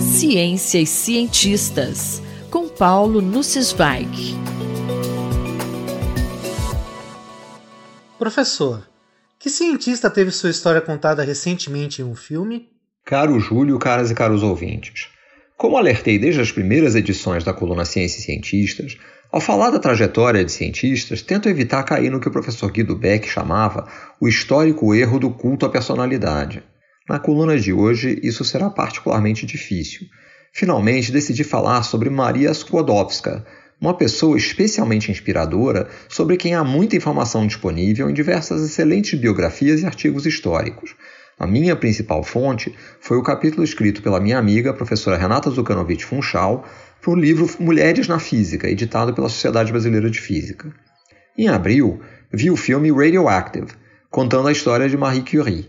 Ciência e cientistas, com Paulo Nussweig. Professor, que cientista teve sua história contada recentemente em um filme? Caro Júlio, caras e caros ouvintes. Como alertei desde as primeiras edições da coluna Ciência e Cientistas, ao falar da trajetória de cientistas, tento evitar cair no que o professor Guido Beck chamava o histórico erro do culto à personalidade. Na coluna de hoje, isso será particularmente difícil. Finalmente, decidi falar sobre Maria Skłodowska, uma pessoa especialmente inspiradora sobre quem há muita informação disponível em diversas excelentes biografias e artigos históricos. A minha principal fonte foi o capítulo escrito pela minha amiga, professora Renata Zucanovic Funchal, para o livro Mulheres na Física, editado pela Sociedade Brasileira de Física. Em abril, vi o filme Radioactive, contando a história de Marie Curie.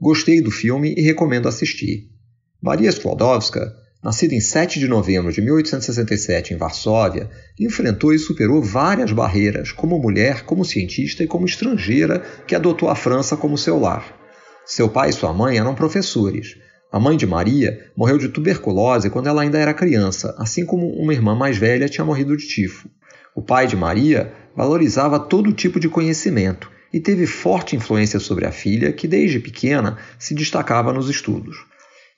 Gostei do filme e recomendo assistir. Maria Skłodowska, nascida em 7 de novembro de 1867 em Varsóvia, enfrentou e superou várias barreiras como mulher, como cientista e como estrangeira que adotou a França como seu lar. Seu pai e sua mãe eram professores, a mãe de Maria morreu de tuberculose quando ela ainda era criança, assim como uma irmã mais velha tinha morrido de tifo. O pai de Maria valorizava todo tipo de conhecimento e teve forte influência sobre a filha, que desde pequena se destacava nos estudos.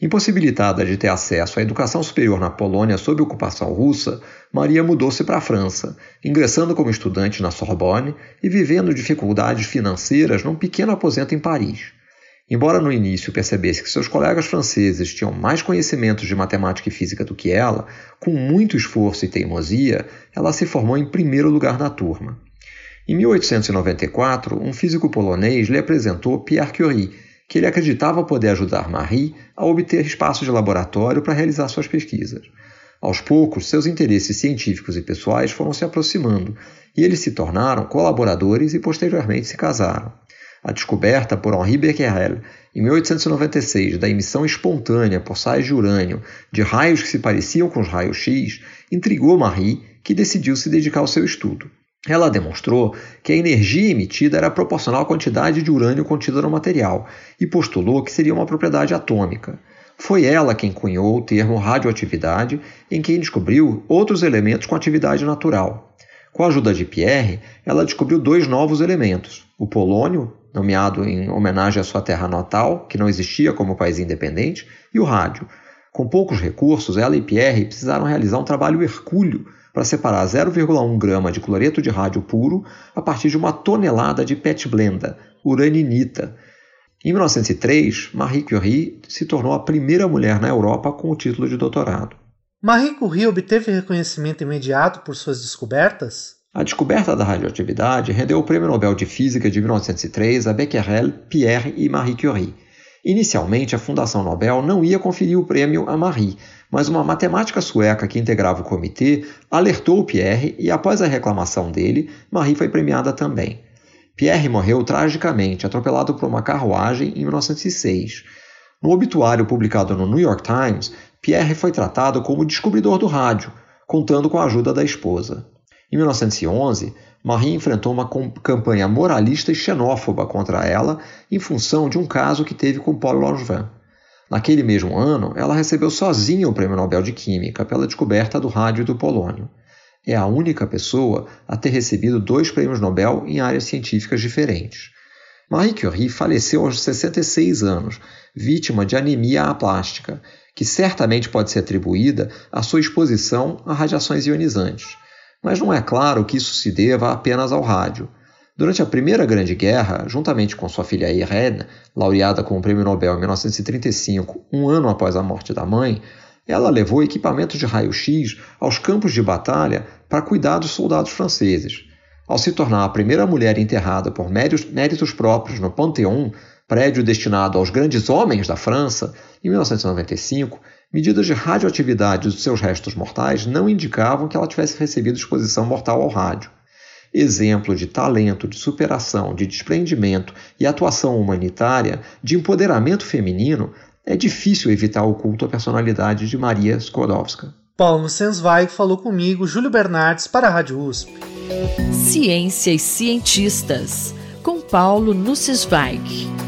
Impossibilitada de ter acesso à educação superior na Polônia sob ocupação russa, Maria mudou-se para a França, ingressando como estudante na Sorbonne e vivendo dificuldades financeiras num pequeno aposento em Paris. Embora no início percebesse que seus colegas franceses tinham mais conhecimentos de matemática e física do que ela, com muito esforço e teimosia, ela se formou em primeiro lugar na turma. Em 1894, um físico polonês lhe apresentou Pierre Curie, que ele acreditava poder ajudar Marie a obter espaço de laboratório para realizar suas pesquisas. Aos poucos, seus interesses científicos e pessoais foram se aproximando, e eles se tornaram colaboradores e posteriormente se casaram. A descoberta por Henri Becquerel, em 1896, da emissão espontânea por sais de urânio de raios que se pareciam com os raios X intrigou Marie, que decidiu se dedicar ao seu estudo. Ela demonstrou que a energia emitida era proporcional à quantidade de urânio contida no material e postulou que seria uma propriedade atômica. Foi ela quem cunhou o termo radioatividade, em quem descobriu outros elementos com atividade natural. Com a ajuda de Pierre, ela descobriu dois novos elementos: o polônio, nomeado em homenagem à sua terra natal, que não existia como país independente, e o rádio. Com poucos recursos, ela e Pierre precisaram realizar um trabalho hercúleo para separar 0,1 grama de cloreto de rádio puro a partir de uma tonelada de PET blenda, uraninita. Em 1903, Marie Curie se tornou a primeira mulher na Europa com o título de doutorado. Marie Curie obteve reconhecimento imediato por suas descobertas? A descoberta da radioatividade rendeu o Prêmio Nobel de Física de 1903 a Becquerel, Pierre e Marie Curie. Inicialmente, a Fundação Nobel não ia conferir o prêmio a Marie, mas uma matemática sueca que integrava o comitê alertou Pierre e, após a reclamação dele, Marie foi premiada também. Pierre morreu tragicamente, atropelado por uma carruagem em 1906. No obituário publicado no New York Times, Pierre foi tratado como descobridor do rádio, contando com a ajuda da esposa. Em 1911, Marie enfrentou uma campanha moralista e xenófoba contra ela em função de um caso que teve com Paul Langevin. Naquele mesmo ano, ela recebeu sozinha o Prêmio Nobel de Química pela descoberta do rádio e do polônio. É a única pessoa a ter recebido dois prêmios Nobel em áreas científicas diferentes. Marie Curie faleceu aos 66 anos, vítima de anemia aplástica, que certamente pode ser atribuída à sua exposição a radiações ionizantes mas não é claro que isso se deva apenas ao rádio. Durante a Primeira Grande Guerra, juntamente com sua filha Irene, laureada com o Prêmio Nobel em 1935, um ano após a morte da mãe, ela levou equipamentos de raio-x aos campos de batalha para cuidar dos soldados franceses. Ao se tornar a primeira mulher enterrada por méritos próprios no Panteão, prédio destinado aos grandes homens da França, em 1995, medidas de radioatividade dos seus restos mortais não indicavam que ela tivesse recebido exposição mortal ao rádio. Exemplo de talento, de superação, de desprendimento e atuação humanitária, de empoderamento feminino, é difícil evitar o culto à personalidade de Maria Skłodowska. Paulo Sensweig falou comigo, Júlio Bernardes, para a Rádio USP. Ciência e cientistas, com Paulo Nussweig.